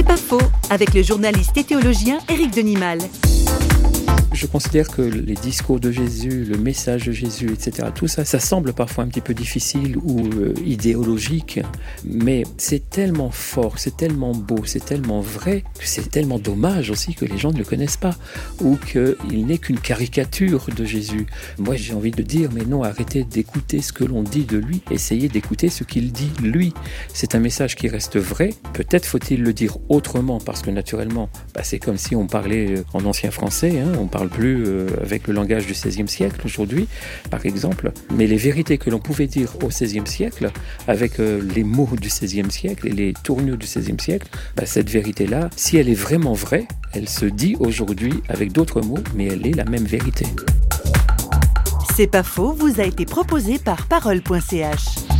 C'est pas faux, avec le journaliste et théologien Éric Denimal. Je considère que les discours de Jésus, le message de Jésus, etc., tout ça, ça semble parfois un petit peu difficile ou euh, idéologique, mais c'est tellement fort, c'est tellement beau, c'est tellement vrai, que c'est tellement dommage aussi que les gens ne le connaissent pas, ou qu'il n'est qu'une caricature de Jésus. Moi j'ai envie de dire, mais non, arrêtez d'écouter ce que l'on dit de lui, essayez d'écouter ce qu'il dit lui. C'est un message qui reste vrai, peut-être faut-il le dire autrement, parce que naturellement, bah, c'est comme si on parlait euh, en ancien français, hein, on parle plus euh, avec le langage du XVIe siècle aujourd'hui, par exemple, mais les vérités que l'on pouvait dire au XVIe siècle, avec euh, les mots du XVIe siècle et les tournures du XVIe siècle, bah, cette vérité-là, si elle est vraiment vraie, elle se dit aujourd'hui avec d'autres mots, mais elle est la même vérité. C'est pas faux, vous a été proposé par parole.ch.